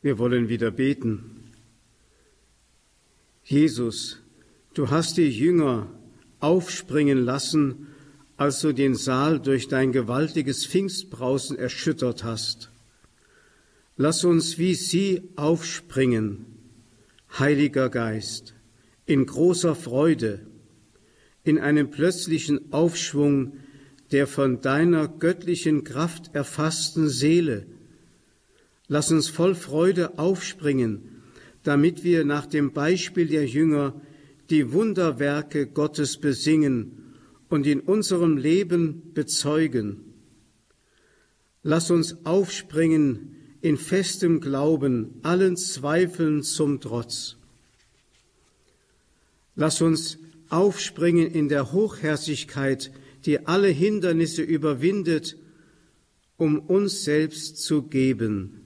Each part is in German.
Wir wollen wieder beten. Jesus, du hast die Jünger aufspringen lassen, als du den Saal durch dein gewaltiges Pfingstbrausen erschüttert hast. Lass uns wie sie aufspringen, Heiliger Geist, in großer Freude, in einem plötzlichen Aufschwung der von deiner göttlichen Kraft erfassten Seele, Lass uns voll Freude aufspringen, damit wir nach dem Beispiel der Jünger die Wunderwerke Gottes besingen und in unserem Leben bezeugen. Lass uns aufspringen in festem Glauben, allen Zweifeln zum Trotz. Lass uns aufspringen in der Hochherzigkeit, die alle Hindernisse überwindet, um uns selbst zu geben.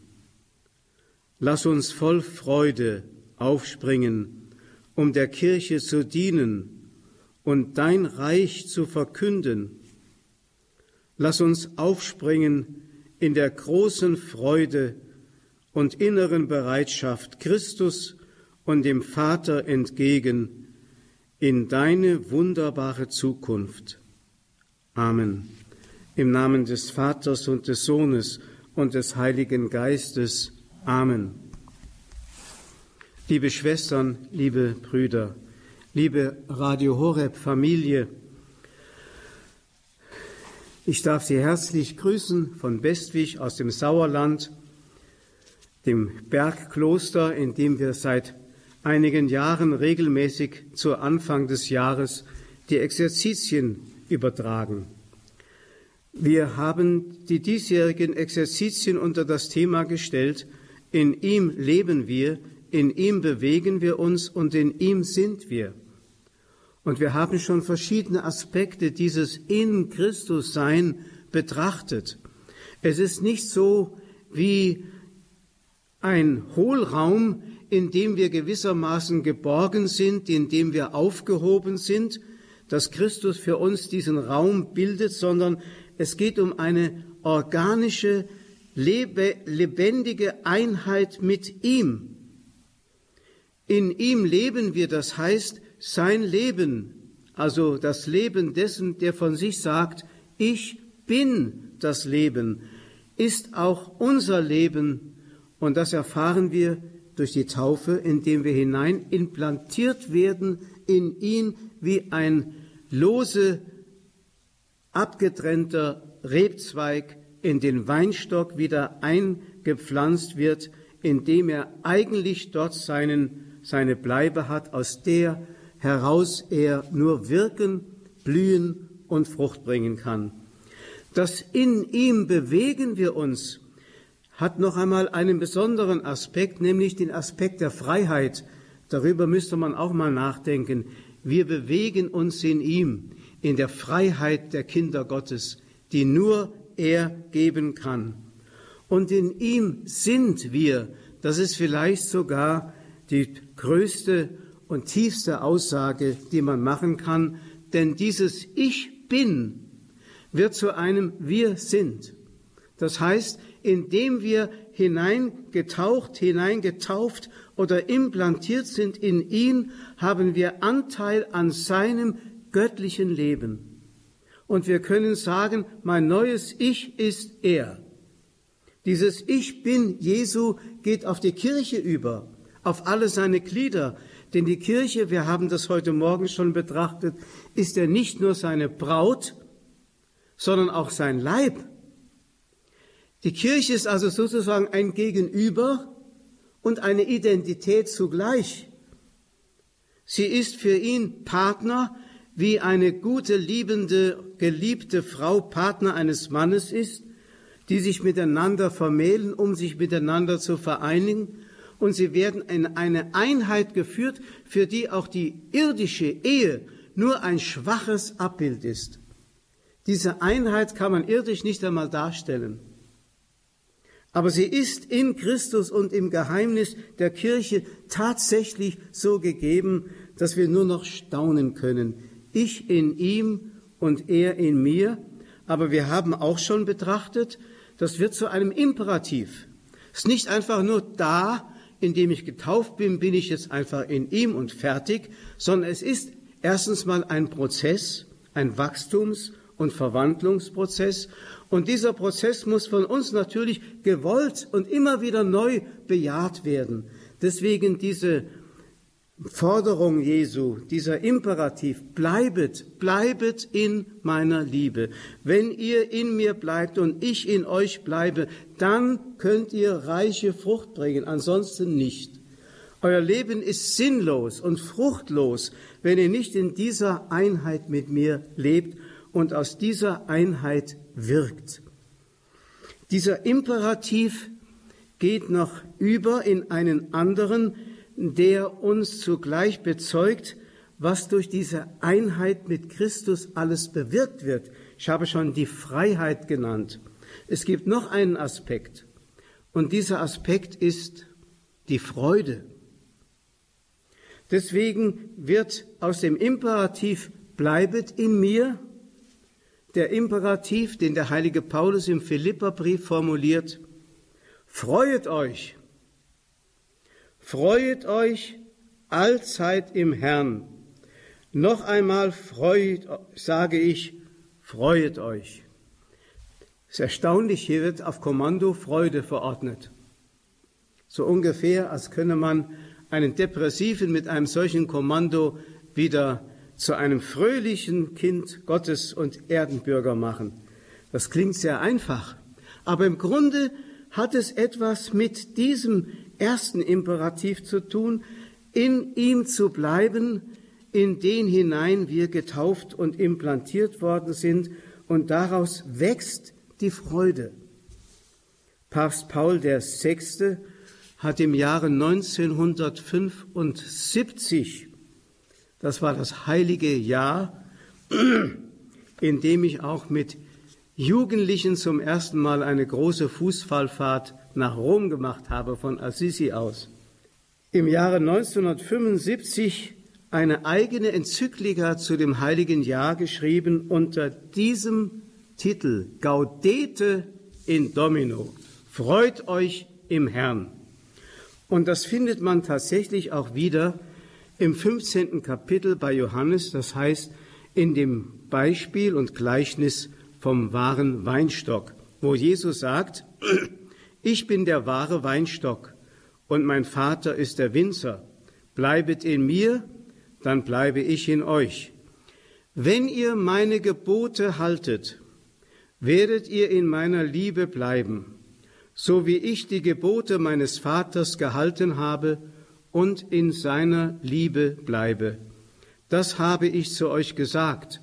Lass uns voll Freude aufspringen, um der Kirche zu dienen und dein Reich zu verkünden. Lass uns aufspringen in der großen Freude und inneren Bereitschaft Christus und dem Vater entgegen in deine wunderbare Zukunft. Amen. Im Namen des Vaters und des Sohnes und des Heiligen Geistes. Amen. Liebe Schwestern, liebe Brüder, liebe Radio Horeb Familie, ich darf Sie herzlich grüßen von Westwig aus dem Sauerland, dem Bergkloster, in dem wir seit einigen Jahren regelmäßig zu Anfang des Jahres die Exerzitien übertragen. Wir haben die diesjährigen Exerzitien unter das Thema gestellt, in ihm leben wir, in ihm bewegen wir uns und in ihm sind wir. Und wir haben schon verschiedene Aspekte dieses in Christus Sein betrachtet. Es ist nicht so wie ein Hohlraum, in dem wir gewissermaßen geborgen sind, in dem wir aufgehoben sind, dass Christus für uns diesen Raum bildet, sondern es geht um eine organische lebendige Einheit mit ihm. In ihm leben wir, das heißt, sein Leben, also das Leben dessen, der von sich sagt, ich bin das Leben, ist auch unser Leben. Und das erfahren wir durch die Taufe, indem wir hinein implantiert werden in ihn wie ein lose, abgetrennter Rebzweig in den Weinstock wieder eingepflanzt wird, indem er eigentlich dort seinen, seine Bleibe hat, aus der heraus er nur wirken, blühen und Frucht bringen kann. Das in ihm bewegen wir uns hat noch einmal einen besonderen Aspekt, nämlich den Aspekt der Freiheit. Darüber müsste man auch mal nachdenken. Wir bewegen uns in ihm, in der Freiheit der Kinder Gottes, die nur er geben kann. Und in ihm sind wir. Das ist vielleicht sogar die größte und tiefste Aussage, die man machen kann, denn dieses Ich bin wird zu einem Wir sind. Das heißt, indem wir hineingetaucht, hineingetauft oder implantiert sind in ihn, haben wir Anteil an seinem göttlichen Leben und wir können sagen, mein neues Ich ist er. Dieses Ich bin Jesu geht auf die Kirche über, auf alle seine Glieder, denn die Kirche, wir haben das heute Morgen schon betrachtet, ist ja nicht nur seine Braut, sondern auch sein Leib. Die Kirche ist also sozusagen ein Gegenüber und eine Identität zugleich. Sie ist für ihn Partner, wie eine gute, liebende, geliebte Frau Partner eines Mannes ist, die sich miteinander vermählen, um sich miteinander zu vereinigen, und sie werden in eine Einheit geführt, für die auch die irdische Ehe nur ein schwaches Abbild ist. Diese Einheit kann man irdisch nicht einmal darstellen. Aber sie ist in Christus und im Geheimnis der Kirche tatsächlich so gegeben, dass wir nur noch staunen können, ich in ihm und er in mir. Aber wir haben auch schon betrachtet, das wird zu einem Imperativ. Es ist nicht einfach nur da, indem ich getauft bin, bin ich jetzt einfach in ihm und fertig, sondern es ist erstens mal ein Prozess, ein Wachstums- und Verwandlungsprozess. Und dieser Prozess muss von uns natürlich gewollt und immer wieder neu bejaht werden. Deswegen diese Forderung Jesu, dieser Imperativ, bleibet, bleibet in meiner Liebe. Wenn ihr in mir bleibt und ich in euch bleibe, dann könnt ihr reiche Frucht bringen, ansonsten nicht. Euer Leben ist sinnlos und fruchtlos, wenn ihr nicht in dieser Einheit mit mir lebt und aus dieser Einheit wirkt. Dieser Imperativ geht noch über in einen anderen, der uns zugleich bezeugt, was durch diese Einheit mit Christus alles bewirkt wird. Ich habe schon die Freiheit genannt. Es gibt noch einen Aspekt, und dieser Aspekt ist die Freude. Deswegen wird aus dem Imperativ bleibet in mir der Imperativ, den der heilige Paulus im Philipperbrief formuliert, freuet euch, freuet euch allzeit im Herrn. Noch einmal freut, sage ich, freuet euch. Es ist erstaunlich, hier wird auf Kommando Freude verordnet. So ungefähr, als könne man einen Depressiven mit einem solchen Kommando wieder zu einem fröhlichen Kind Gottes und Erdenbürger machen. Das klingt sehr einfach, aber im Grunde hat es etwas mit diesem ersten Imperativ zu tun, in ihm zu bleiben, in den hinein wir getauft und implantiert worden sind, und daraus wächst die Freude. Papst Paul VI. hat im Jahre 1975 das war das heilige Jahr, in dem ich auch mit Jugendlichen zum ersten Mal eine große Fußballfahrt nach Rom gemacht habe, von Assisi aus. Im Jahre 1975 eine eigene Enzyklika zu dem heiligen Jahr geschrieben unter diesem Titel Gaudete in Domino. Freut euch im Herrn. Und das findet man tatsächlich auch wieder im 15. Kapitel bei Johannes, das heißt in dem Beispiel und Gleichnis vom wahren Weinstock, wo Jesus sagt, ich bin der wahre Weinstock und mein Vater ist der Winzer. Bleibet in mir, dann bleibe ich in euch. Wenn ihr meine Gebote haltet, werdet ihr in meiner Liebe bleiben, so wie ich die Gebote meines Vaters gehalten habe und in seiner Liebe bleibe. Das habe ich zu euch gesagt,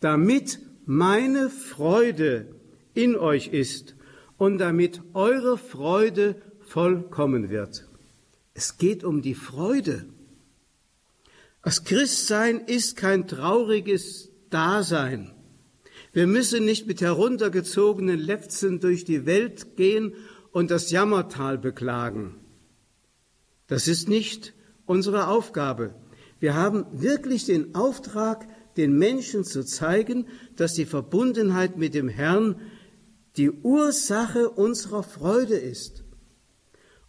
damit meine Freude in euch ist und damit eure Freude vollkommen wird. Es geht um die Freude. Das Christsein ist kein trauriges Dasein. Wir müssen nicht mit heruntergezogenen Lefzen durch die Welt gehen und das Jammertal beklagen. Das ist nicht unsere Aufgabe. Wir haben wirklich den Auftrag, den Menschen zu zeigen, dass die Verbundenheit mit dem Herrn die Ursache unserer Freude ist.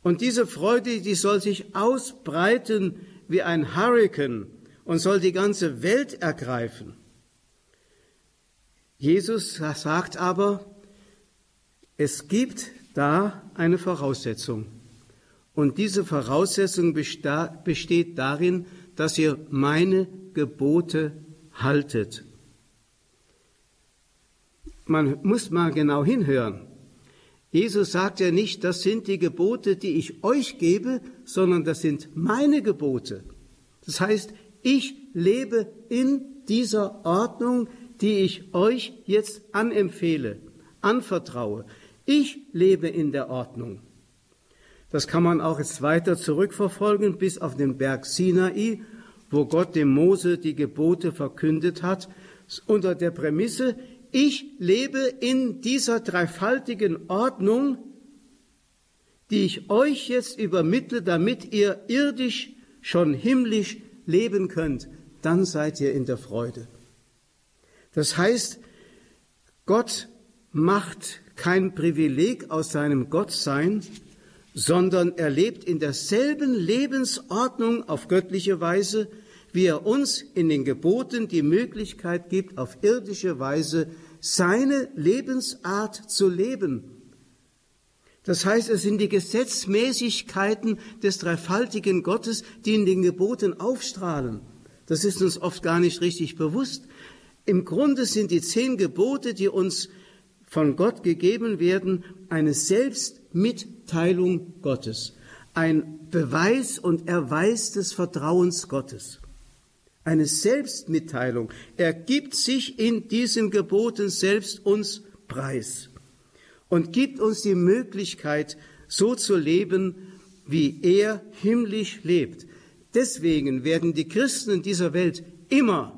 Und diese Freude, die soll sich ausbreiten wie ein Hurrikan und soll die ganze Welt ergreifen. Jesus sagt aber, es gibt da eine Voraussetzung. Und diese Voraussetzung besteht darin, dass ihr meine Gebote haltet. Man muss mal genau hinhören. Jesus sagt ja nicht, das sind die Gebote, die ich euch gebe, sondern das sind meine Gebote. Das heißt, ich lebe in dieser Ordnung, die ich euch jetzt anempfehle, anvertraue. Ich lebe in der Ordnung. Das kann man auch jetzt weiter zurückverfolgen bis auf den Berg Sinai, wo Gott dem Mose die Gebote verkündet hat, unter der Prämisse, ich lebe in dieser dreifaltigen Ordnung, die ich euch jetzt übermittle, damit ihr irdisch schon himmlisch leben könnt, dann seid ihr in der Freude. Das heißt, Gott macht kein Privileg aus seinem Gottsein, sondern er lebt in derselben Lebensordnung auf göttliche Weise, wie er uns in den Geboten die Möglichkeit gibt, auf irdische Weise seine Lebensart zu leben. Das heißt, es sind die Gesetzmäßigkeiten des dreifaltigen Gottes, die in den Geboten aufstrahlen. Das ist uns oft gar nicht richtig bewusst. Im Grunde sind die zehn Gebote, die uns von Gott gegeben werden, eine Selbstmitteilung Gottes, ein Beweis und Erweis des Vertrauens Gottes. Eine Selbstmitteilung. Er gibt sich in diesen Geboten selbst uns preis und gibt uns die Möglichkeit, so zu leben, wie er himmlisch lebt. Deswegen werden die Christen in dieser Welt immer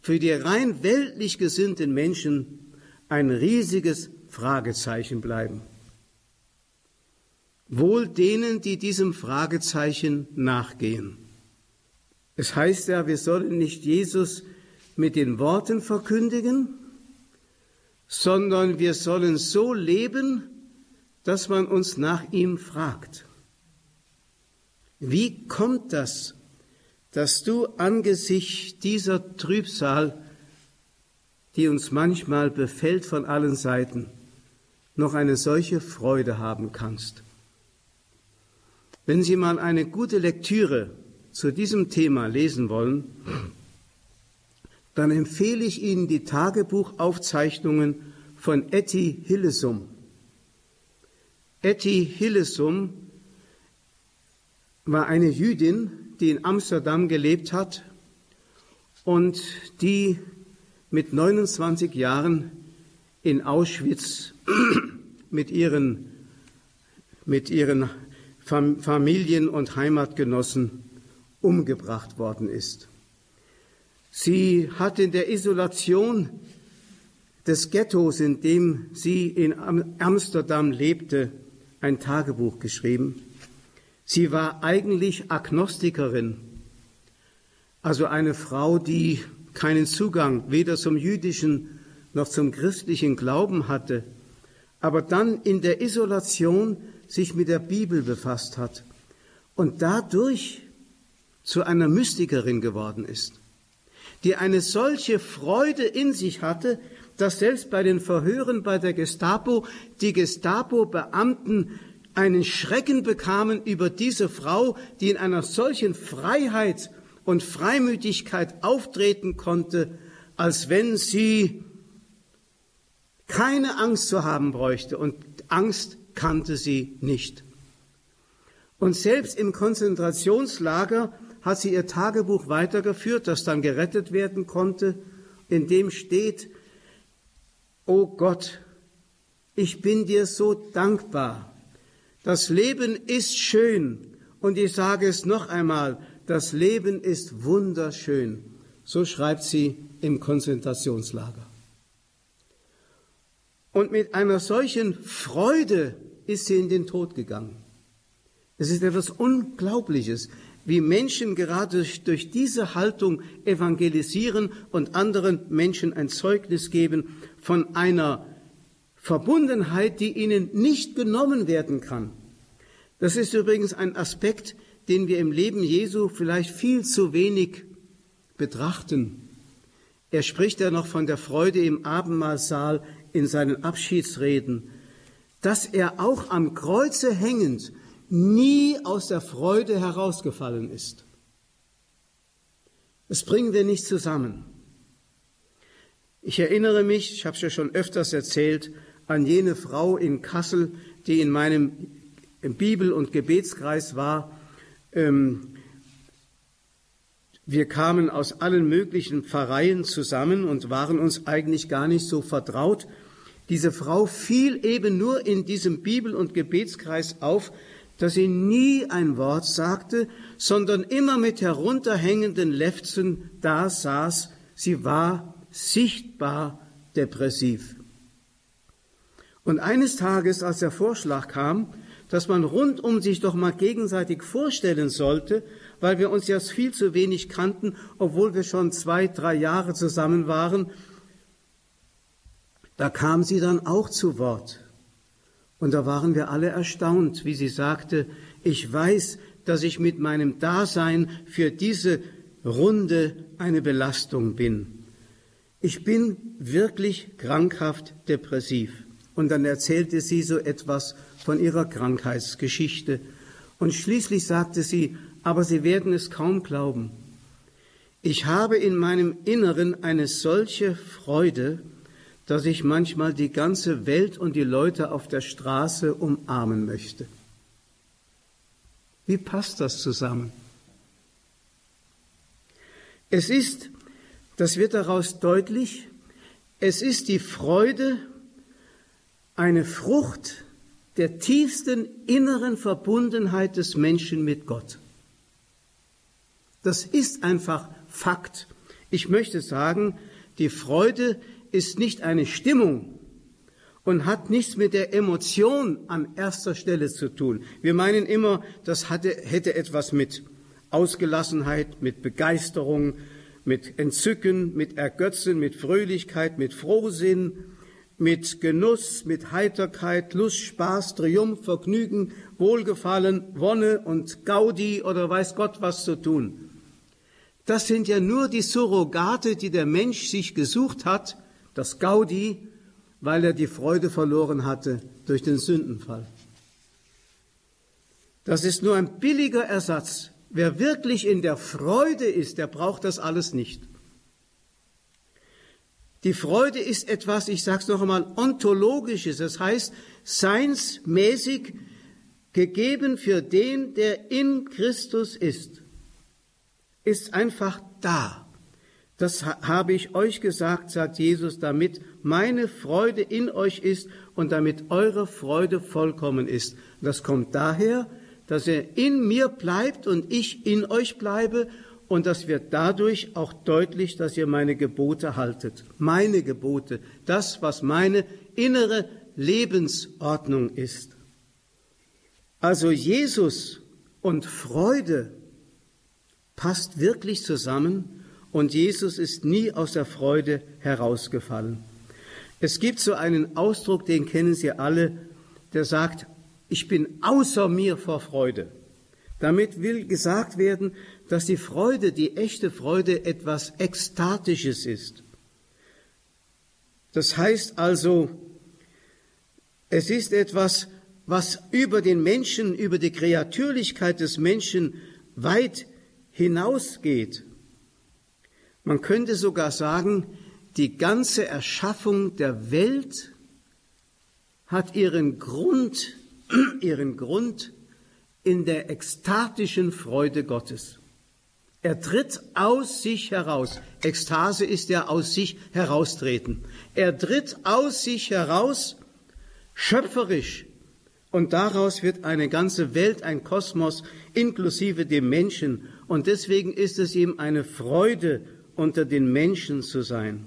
für die rein weltlich gesinnten Menschen ein riesiges Fragezeichen bleiben. Wohl denen, die diesem Fragezeichen nachgehen. Es heißt ja, wir sollen nicht Jesus mit den Worten verkündigen, sondern wir sollen so leben, dass man uns nach ihm fragt. Wie kommt das, dass du angesichts dieser Trübsal, die uns manchmal befällt von allen Seiten, noch eine solche Freude haben kannst? Wenn Sie mal eine gute Lektüre zu diesem Thema lesen wollen, dann empfehle ich Ihnen die Tagebuchaufzeichnungen von Etty Hillesum. Etty Hillesum war eine Jüdin, die in Amsterdam gelebt hat und die mit 29 Jahren in Auschwitz mit ihren, mit ihren Familien und Heimatgenossen umgebracht worden ist. Sie hat in der Isolation des Ghettos, in dem sie in Amsterdam lebte, ein Tagebuch geschrieben. Sie war eigentlich Agnostikerin, also eine Frau, die keinen Zugang weder zum jüdischen noch zum christlichen Glauben hatte, aber dann in der Isolation sich mit der Bibel befasst hat und dadurch zu einer Mystikerin geworden ist die eine solche Freude in sich hatte, dass selbst bei den Verhören bei der Gestapo die Gestapo-Beamten einen Schrecken bekamen über diese Frau, die in einer solchen Freiheit und Freimütigkeit auftreten konnte, als wenn sie keine Angst zu haben bräuchte und Angst kannte sie nicht. Und selbst im Konzentrationslager hat sie ihr Tagebuch weitergeführt, das dann gerettet werden konnte, in dem steht, O Gott, ich bin dir so dankbar. Das Leben ist schön und ich sage es noch einmal, das Leben ist wunderschön. So schreibt sie im Konzentrationslager. Und mit einer solchen Freude ist sie in den Tod gegangen. Es ist etwas Unglaubliches wie Menschen gerade durch, diese Haltung evangelisieren und anderen Menschen ein Zeugnis geben von einer Verbundenheit, die ihnen nicht genommen werden kann. Das ist übrigens ein Aspekt, den wir im Leben Jesu vielleicht viel zu wenig betrachten. Er spricht ja noch von der Freude im Abendmahlsaal in seinen Abschiedsreden, dass er auch am Kreuze hängend nie aus der Freude herausgefallen ist. Das bringen wir nicht zusammen. Ich erinnere mich, ich habe es ja schon öfters erzählt, an jene Frau in Kassel, die in meinem Bibel- und Gebetskreis war. Ähm, wir kamen aus allen möglichen Pfarreien zusammen und waren uns eigentlich gar nicht so vertraut. Diese Frau fiel eben nur in diesem Bibel- und Gebetskreis auf, dass sie nie ein Wort sagte, sondern immer mit herunterhängenden Lefzen da saß. Sie war sichtbar depressiv. Und eines Tages, als der Vorschlag kam, dass man rundum sich doch mal gegenseitig vorstellen sollte, weil wir uns ja viel zu wenig kannten, obwohl wir schon zwei, drei Jahre zusammen waren, da kam sie dann auch zu Wort Und da waren wir alle erstaunt, wie sie sagte, ich weiß, dass ich mit meinem Dasein für diese Runde eine Belastung bin. Ich bin wirklich krankhaft depressiv. Und dann erzählte sie so etwas von ihrer Krankheitsgeschichte. Und schließlich sagte sie, aber Sie werden es kaum glauben. Ich habe in meinem Inneren eine solche Freude, dass ich manchmal die ganze Welt und die Leute auf der Straße umarmen möchte. Wie passt das zusammen? Es ist, das wird daraus deutlich, es ist die Freude, eine Frucht der tiefsten inneren Verbundenheit des Menschen mit Gott. Das ist einfach Fakt. Ich möchte sagen, die Freude ist nicht eine Stimmung und hat nichts mit der Emotion an erster Stelle zu tun. Wir meinen immer, das hatte, hätte etwas mit Ausgelassenheit, mit Begeisterung, mit Entzücken, mit Ergötzen, mit Fröhlichkeit, mit Frohsinn, mit Genuss, mit Heiterkeit, Lust, Spaß, Triumph, Vergnügen, Wohlgefallen, Wonne und Gaudi oder weiß Gott was zu tun. Das sind ja nur die Surrogate, die der Mensch sich gesucht hat, das Gaudi, weil er die Freude verloren hatte durch den Sündenfall. Das ist nur ein billiger Ersatz. Wer wirklich in der Freude ist, der braucht das alles nicht. Die Freude ist etwas, ich sage es noch einmal, ontologisches, das heißt seinsmäßig gegeben für den, der in Christus ist ist einfach da. Das habe ich euch gesagt, sagt Jesus, damit meine Freude in euch ist und damit eure Freude vollkommen ist. Das kommt daher, dass er in mir bleibt und ich in euch bleibe und das wird dadurch auch deutlich, dass ihr meine Gebote haltet. Meine Gebote, das, was meine innere Lebensordnung ist. Also Jesus und Freude passt wirklich zusammen und Jesus ist nie aus der Freude herausgefallen. Es gibt so einen Ausdruck, den kennen Sie alle, der sagt, ich bin außer mir vor Freude. Damit will gesagt werden, dass die Freude, die echte Freude etwas Ekstatisches ist. Das heißt also, es ist etwas, was über den Menschen, über die Kreatürlichkeit des Menschen weit hinausgeht. Man könnte sogar sagen, die ganze Erschaffung der Welt hat ihren Grund, ihren Grund in der ekstatischen Freude Gottes. Er tritt aus sich heraus. Ekstase ist ja aus sich heraustreten. Er tritt aus sich heraus, schöpferisch, und daraus wird eine ganze Welt, ein Kosmos, inklusive dem Menschen und deswegen ist es ihm eine Freude, unter den Menschen zu sein.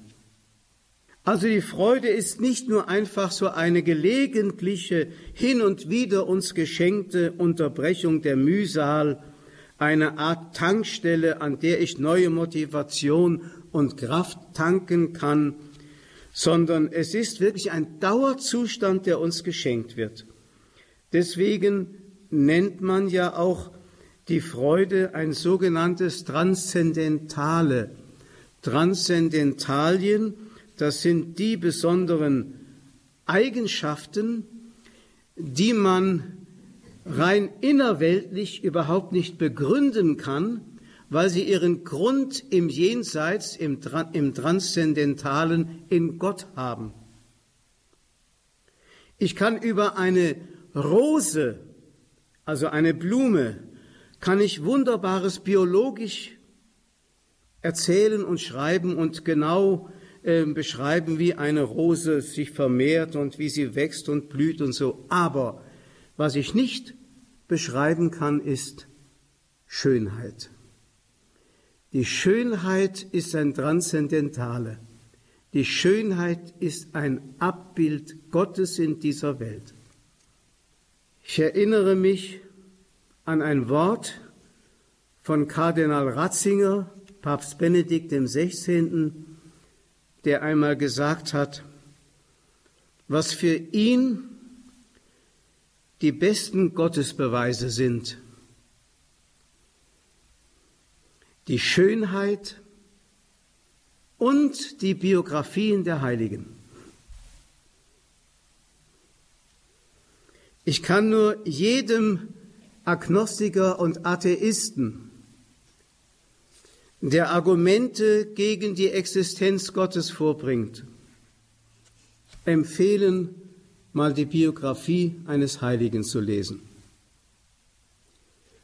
Also die Freude ist nicht nur einfach so eine gelegentliche, hin und wieder uns geschenkte Unterbrechung der Mühsal, eine Art Tankstelle, an der ich neue Motivation und Kraft tanken kann, sondern es ist wirklich ein Dauerzustand, der uns geschenkt wird. Deswegen nennt man ja auch die Freude ein sogenanntes Transzendentale. Transzendentalien, das sind die besonderen Eigenschaften, die man rein innerweltlich überhaupt nicht begründen kann, weil sie ihren Grund im Jenseits, im, im Transzendentalen in Gott haben. Ich kann über eine Rose, also eine Blume, kann ich Wunderbares biologisch erzählen und schreiben und genau äh, beschreiben, wie eine Rose sich vermehrt und wie sie wächst und blüht und so. Aber was ich nicht beschreiben kann, ist Schönheit. Die Schönheit ist ein Transzendentale. Die Schönheit ist ein Abbild Gottes in dieser Welt. Ich erinnere mich an ein Wort von Kardinal Ratzinger, Papst Benedikt XVI., der einmal gesagt hat, was für ihn die besten Gottesbeweise sind. Die Schönheit und die Biografien der Heiligen. Ich kann nur jedem Agnostiker und Atheisten, der Argumente gegen die Existenz Gottes vorbringt, empfehlen, mal die Biografie eines Heiligen zu lesen.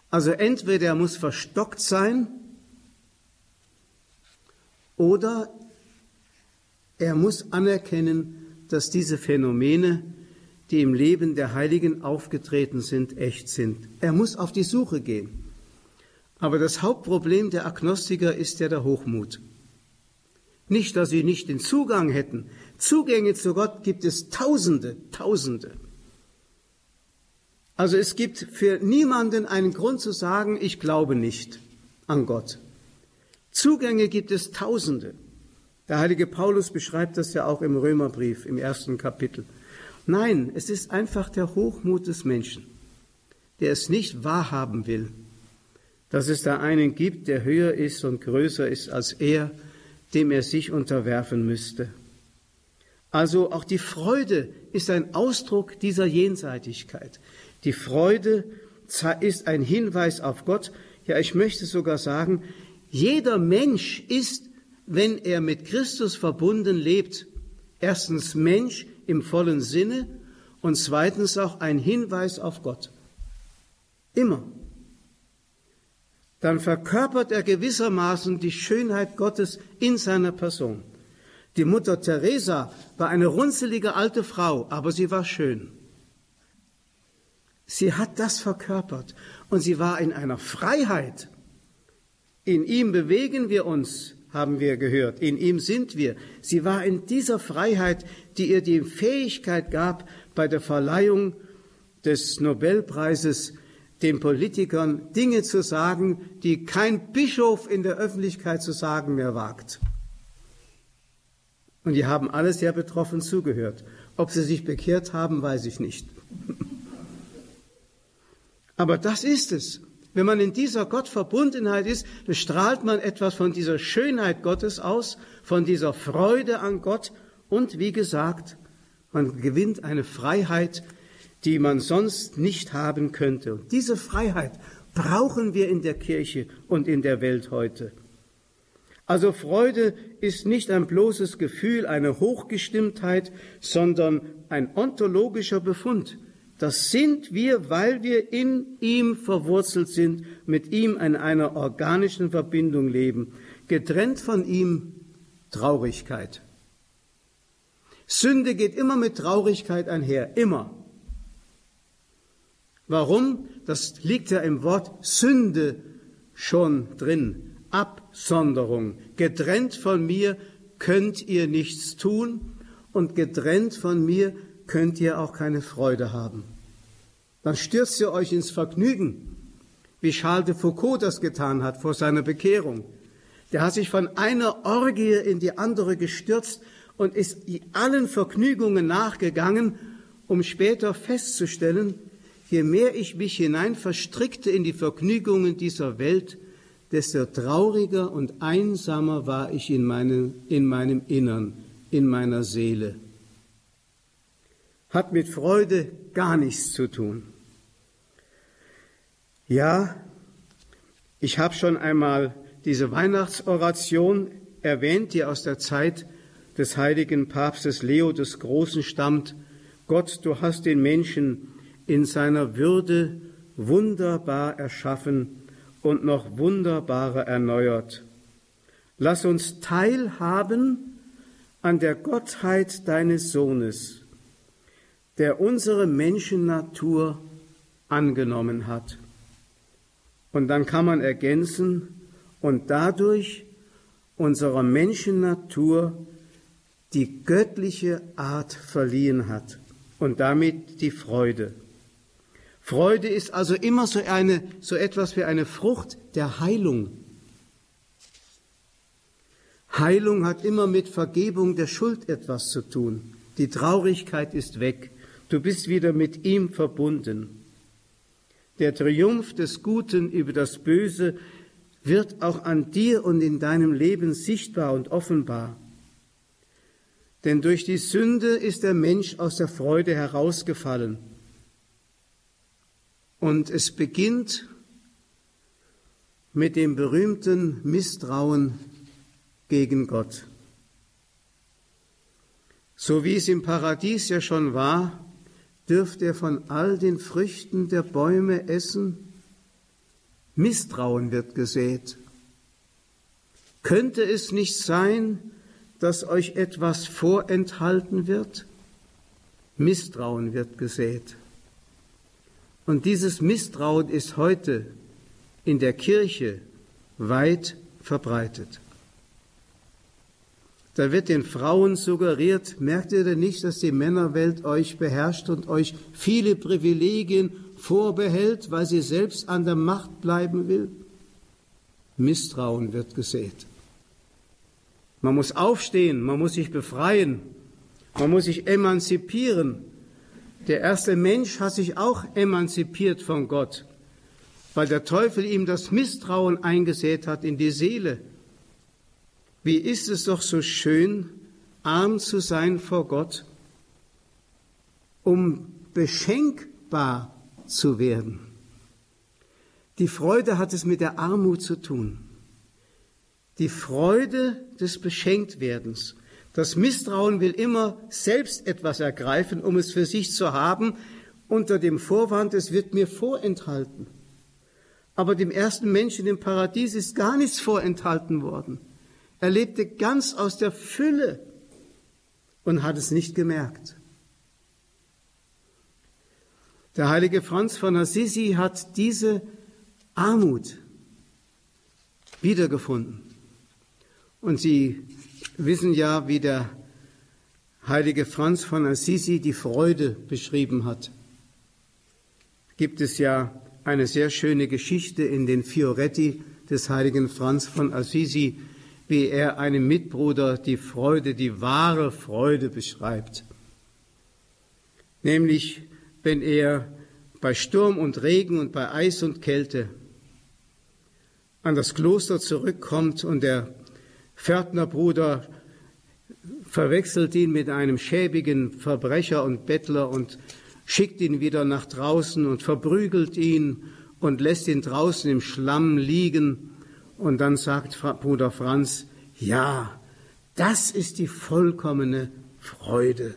Also entweder er muss verstockt sein oder er muss anerkennen, dass diese Phänomene, die im Leben der Heiligen aufgetreten sind, echt sind. Er muss auf die Suche gehen. Aber das Hauptproblem der Agnostiker ist ja der Hochmut. Nicht, dass sie nicht den Zugang hätten. Zugänge zu Gott gibt es Tausende, Tausende. Also es gibt für niemanden einen Grund zu sagen, ich glaube nicht an Gott. Zugänge gibt es Tausende. Der heilige Paulus beschreibt das ja auch im Römerbrief im ersten Kapitel. Nein, es ist einfach der Hochmut des Menschen, der es nicht wahrhaben will, dass es da einen gibt, der höher ist und größer ist als er, dem er sich unterwerfen müsste. Also auch die Freude ist ein Ausdruck dieser Jenseitigkeit. Die Freude ist ein Hinweis auf Gott. Ja, ich möchte sogar sagen, jeder Mensch ist, wenn er mit Christus verbunden lebt, erstens Mensch im vollen Sinne und zweitens auch ein Hinweis auf Gott. Immer. Dann verkörpert er gewissermaßen die Schönheit Gottes in seiner Person. Die Mutter Teresa war eine runzelige alte Frau, aber sie war schön. Sie hat das verkörpert und sie war in einer Freiheit, in ihm bewegen wir uns, haben wir gehört, in ihm sind wir. Sie war in dieser Freiheit, die ihr die Fähigkeit gab, bei der Verleihung des Nobelpreises den Politikern Dinge zu sagen, die kein Bischof in der Öffentlichkeit zu sagen mehr wagt. Und die haben alle sehr betroffen zugehört. Ob sie sich bekehrt haben, weiß ich nicht. Aber das ist es. Wenn man in dieser Gottverbundenheit ist, dann strahlt man etwas von dieser Schönheit Gottes aus, von dieser Freude an Gott und wie gesagt, man gewinnt eine Freiheit, die man sonst nicht haben könnte. Und diese Freiheit brauchen wir in der Kirche und in der Welt heute. Also Freude ist nicht ein bloßes Gefühl, eine Hochgestimmtheit, sondern ein ontologischer Befund, das sind wir, weil wir in ihm verwurzelt sind, mit ihm in einer organischen Verbindung leben. Getrennt von ihm Traurigkeit. Sünde geht immer mit Traurigkeit einher, immer. Warum? Das liegt ja im Wort Sünde schon drin. Absonderung. Getrennt von mir könnt ihr nichts tun und getrennt von mir könnt ihr auch keine Freude haben dann stürzt ihr euch ins Vergnügen, wie Charles de Foucault das getan hat vor seiner Bekehrung. Der hat sich von einer Orgie in die andere gestürzt und ist allen Vergnügungen nachgegangen, um später festzustellen, je mehr ich mich hinein verstrickte in die Vergnügungen dieser Welt, desto trauriger und einsamer war ich in, meine, in meinem Innern, in meiner Seele. Hat mit Freude gar nichts zu tun. Ja, ich habe schon einmal diese Weihnachtsoration erwähnt, die aus der Zeit des heiligen Papstes Leo des Großen stammt. Gott, du hast den Menschen in seiner Würde wunderbar erschaffen und noch wunderbarer erneuert. Lass uns teilhaben an der Gottheit deines Sohnes, der unsere Menschennatur angenommen hat. Und dann kann man ergänzen, und dadurch unserer Menschennatur die göttliche Art verliehen hat und damit die Freude. Freude ist also immer so eine, so etwas wie eine Frucht der Heilung. Heilung hat immer mit Vergebung der Schuld etwas zu tun. Die Traurigkeit ist weg Du bist wieder mit ihm verbunden. Der Triumph des Guten über das Böse wird auch an dir und in deinem Leben sichtbar und offenbar. Denn durch die Sünde ist der Mensch aus der Freude herausgefallen. Und es beginnt mit dem berühmten Misstrauen gegen Gott. So wie es im Paradies ja schon war, dürft ihr von all den Früchten der Bäume essen? Misstrauen wird gesät. Könnte es nicht sein, dass euch etwas vorenthalten wird? Misstrauen wird gesät. Und dieses Misstrauen ist heute in der Kirche weit verbreitet. Da wird den Frauen suggeriert, merkt ihr denn nicht, dass die Männerwelt euch beherrscht und euch viele Privilegien vorbehält, weil sie selbst an der Macht bleiben will? Misstrauen wird gesät. Man muss aufstehen, man muss sich befreien, man muss sich emanzipieren. Der erste Mensch hat sich auch emanzipiert von Gott, weil der Teufel ihm das Misstrauen eingesät hat in die Seele. Wie ist es doch so schön, arm zu sein vor Gott, um beschenkbar zu werden. Die Freude hat es mit der Armut zu tun. Die Freude des Beschenktwerdens. Das Misstrauen will immer selbst etwas ergreifen, um es für sich zu haben, unter dem Vorwand, es wird mir vorenthalten. Aber dem ersten Menschen im Paradies ist gar nichts vorenthalten worden. Er lebte ganz aus der Fülle und hat es nicht gemerkt. Der heilige Franz von Assisi hat diese Armut wiedergefunden. Und Sie wissen ja, wie der heilige Franz von Assisi die Freude beschrieben hat. Gibt es ja eine sehr schöne Geschichte in den Fioretti des heiligen Franz von Assisi, wie er einem Mitbruder die Freude, die wahre Freude beschreibt. Nämlich, wenn er bei Sturm und Regen und bei Eis und Kälte an das Kloster zurückkommt und der Pförtnerbruder verwechselt ihn mit einem schäbigen Verbrecher und Bettler und schickt ihn wieder nach draußen und verprügelt ihn und lässt ihn draußen im Schlamm liegen und dann sagt Bruder Franz, ja, das ist die vollkommene Freude.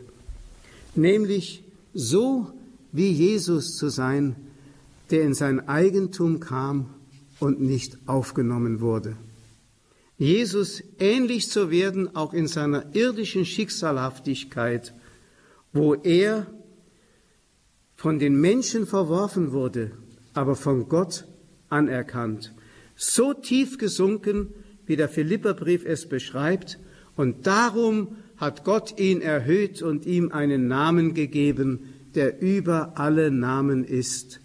Nämlich so wie Jesus zu sein, der in sein Eigentum kam und nicht aufgenommen wurde. Jesus ähnlich zu werden, auch in seiner irdischen Schicksalhaftigkeit, wo er von den Menschen verworfen wurde, aber von Gott anerkannt. So tief gesunken, wie der Philipperbrief es beschreibt, und darum hat Gott ihn erhöht und ihm einen Namen gegeben, der über alle Namen ist,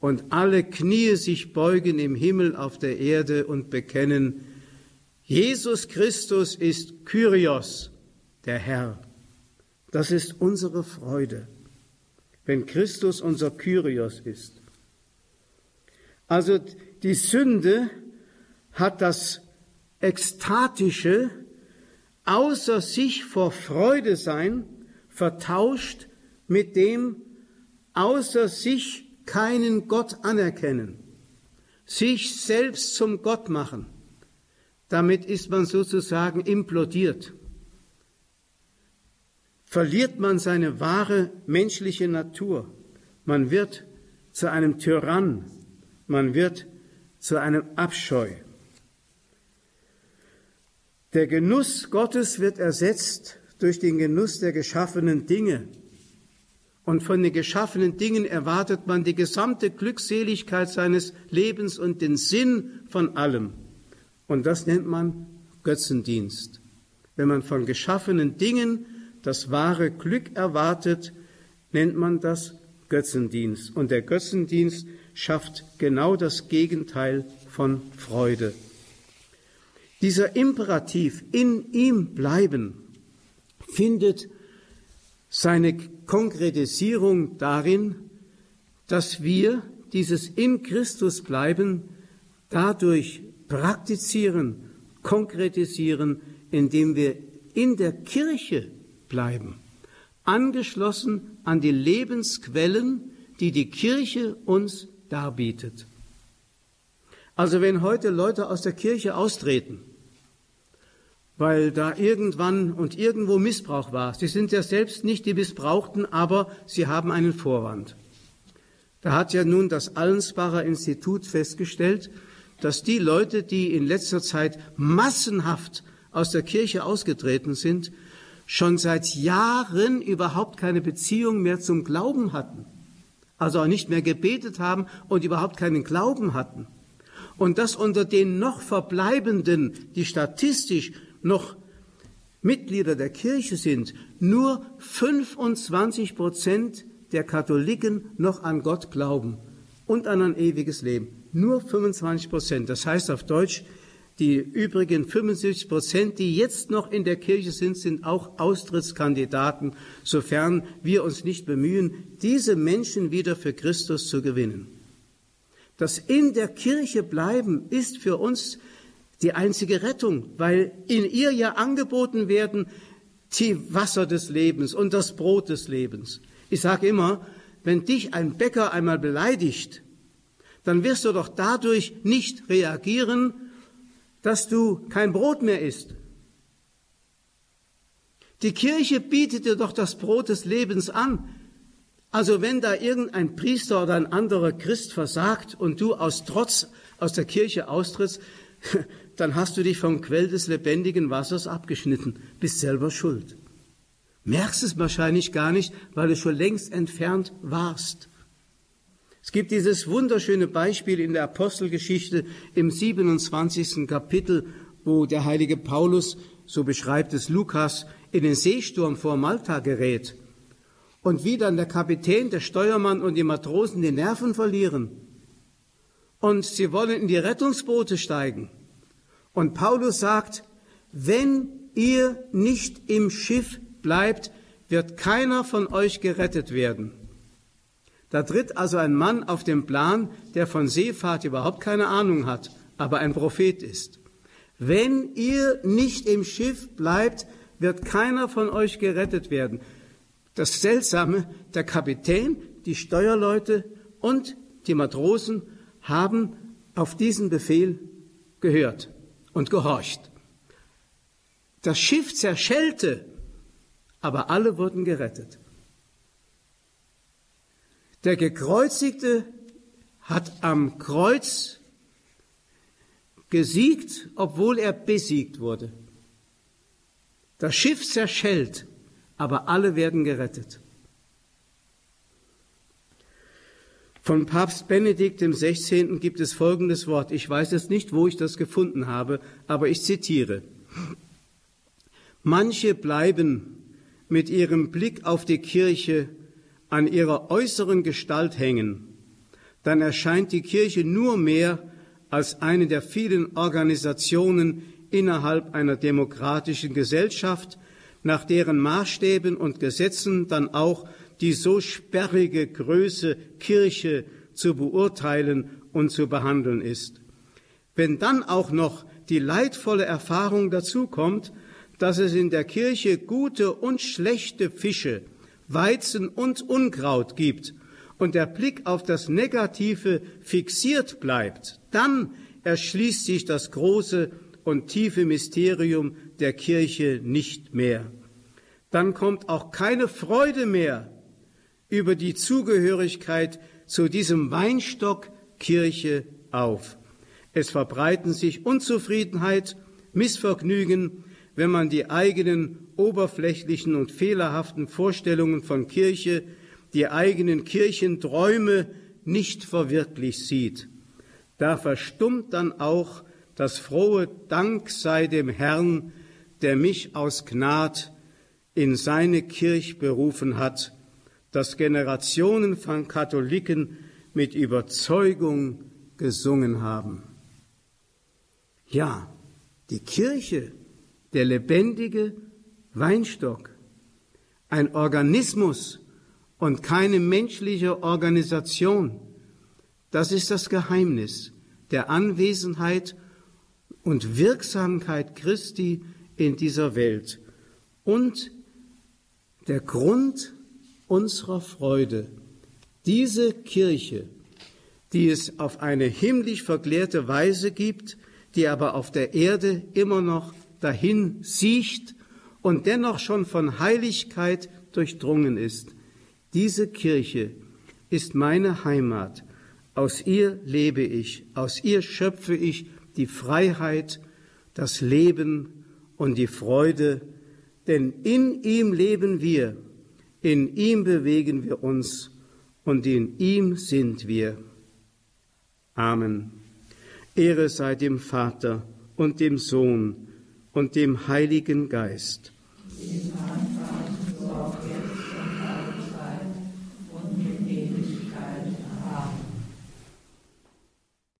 und alle Knie sich beugen im Himmel auf der Erde und bekennen, Jesus Christus ist Kyrios, der Herr. Das ist unsere Freude, wenn Christus unser Kyrios ist. Also die Sünde hat das ekstatische, außer sich vor Freude sein, vertauscht mit dem außer sich keinen Gott anerkennen, sich selbst zum Gott machen. Damit ist man sozusagen implodiert. Verliert man seine wahre menschliche Natur. Man wird zu einem Tyrann. Man wird zu einem Abscheu. Der Genuss Gottes wird ersetzt durch den Genuss der geschaffenen Dinge. Und von den geschaffenen Dingen erwartet man die gesamte Glückseligkeit seines Lebens und den Sinn von allem. Und das nennt man Götzendienst. Wenn man von geschaffenen Dingen das wahre Glück erwartet, nennt man das Götzendienst. Und der Götzendienst schafft genau das Gegenteil von Freude. Dieser Imperativ in ihm bleiben findet seine Konkretisierung darin, dass wir dieses in Christus bleiben dadurch praktizieren, konkretisieren, indem wir in der Kirche bleiben, angeschlossen an die Lebensquellen, die die Kirche uns darbietet. Also wenn heute Leute aus der Kirche austreten, weil da irgendwann und irgendwo Missbrauch war, sie sind ja selbst nicht die Missbrauchten, aber sie haben einen Vorwand. Da hat ja nun das Allensbacher Institut festgestellt, dass die Leute, die in letzter Zeit massenhaft aus der Kirche ausgetreten sind, schon seit Jahren überhaupt keine Beziehung mehr zum Glauben hatten. Also auch nicht mehr gebetet haben und überhaupt keinen Glauben hatten. Und dass unter den noch Verbleibenden, die statistisch noch Mitglieder der Kirche sind, nur 25 Prozent der Katholiken noch an Gott glauben und an ein ewiges Leben. Nur 25 Prozent. Das heißt auf Deutsch, die übrigen 75 Prozent, die jetzt noch in der Kirche sind, sind auch Austrittskandidaten, sofern wir uns nicht bemühen, diese Menschen wieder für Christus zu gewinnen. Das in der Kirche bleiben ist für uns die einzige Rettung, weil in ihr ja angeboten werden die Wasser des Lebens und das Brot des Lebens. Ich sage immer, wenn dich ein Bäcker einmal beleidigt, dann wirst du doch dadurch nicht reagieren, dass du kein Brot mehr isst. Die Kirche bietet dir doch das Brot des Lebens an. Also wenn da irgendein Priester oder ein anderer Christ versagt und du aus Trotz aus der Kirche austrittst, dann hast du dich vom Quell des lebendigen Wassers abgeschnitten, bist selber schuld. Merkst es wahrscheinlich gar nicht, weil du schon längst entfernt warst. Es gibt dieses wunderschöne Beispiel in der Apostelgeschichte im 27. Kapitel, wo der heilige Paulus, so beschreibt es Lukas, in den Seesturm vor Malta gerät und wie dann der Kapitän, der Steuermann und die Matrosen die Nerven verlieren und sie wollen in die Rettungsboote steigen. Und Paulus sagt, wenn ihr nicht im Schiff bleibt, wird keiner von euch gerettet werden. Da tritt also ein Mann auf den Plan, der von Seefahrt überhaupt keine Ahnung hat, aber ein Prophet ist. Wenn ihr nicht im Schiff bleibt, wird keiner von euch gerettet werden. Das Seltsame, der Kapitän, die Steuerleute und die Matrosen haben auf diesen Befehl gehört und gehorcht. Das Schiff zerschellte, aber alle wurden gerettet. Der Gekreuzigte hat am Kreuz gesiegt, obwohl er besiegt wurde. Das Schiff zerschellt, aber alle werden gerettet. Von Papst Benedikt dem 16. gibt es folgendes Wort. Ich weiß jetzt nicht, wo ich das gefunden habe, aber ich zitiere. Manche bleiben mit ihrem Blick auf die Kirche an ihrer äußeren Gestalt hängen. Dann erscheint die Kirche nur mehr als eine der vielen Organisationen innerhalb einer demokratischen Gesellschaft, nach deren Maßstäben und Gesetzen dann auch die so sperrige Größe Kirche zu beurteilen und zu behandeln ist. Wenn dann auch noch die leidvolle Erfahrung dazukommt, dass es in der Kirche gute und schlechte Fische, Weizen und Unkraut gibt und der Blick auf das Negative fixiert bleibt, dann erschließt sich das große und tiefe Mysterium der Kirche nicht mehr. Dann kommt auch keine Freude mehr über die Zugehörigkeit zu diesem Weinstock Kirche auf. Es verbreiten sich Unzufriedenheit, Missvergnügen, wenn man die eigenen oberflächlichen und fehlerhaften Vorstellungen von Kirche, die eigenen Kirchenträume nicht verwirklicht sieht. Da verstummt dann auch das frohe Dank sei dem Herrn, der mich aus Gnad in seine Kirch berufen hat, das Generationen von Katholiken mit Überzeugung gesungen haben. Ja, die Kirche, der lebendige Weinstock, ein Organismus und keine menschliche Organisation. Das ist das Geheimnis der Anwesenheit und Wirksamkeit Christi in dieser Welt und der Grund unserer Freude. Diese Kirche, die es auf eine himmlisch verklärte Weise gibt, die aber auf der Erde immer noch dahin siecht und dennoch schon von Heiligkeit durchdrungen ist. Diese Kirche ist meine Heimat. Aus ihr lebe ich, aus ihr schöpfe ich die Freiheit, das Leben und die Freude, denn in ihm leben wir, in ihm bewegen wir uns und in ihm sind wir. Amen. Ehre sei dem Vater und dem Sohn und dem Heiligen Geist. Dem Anfang, so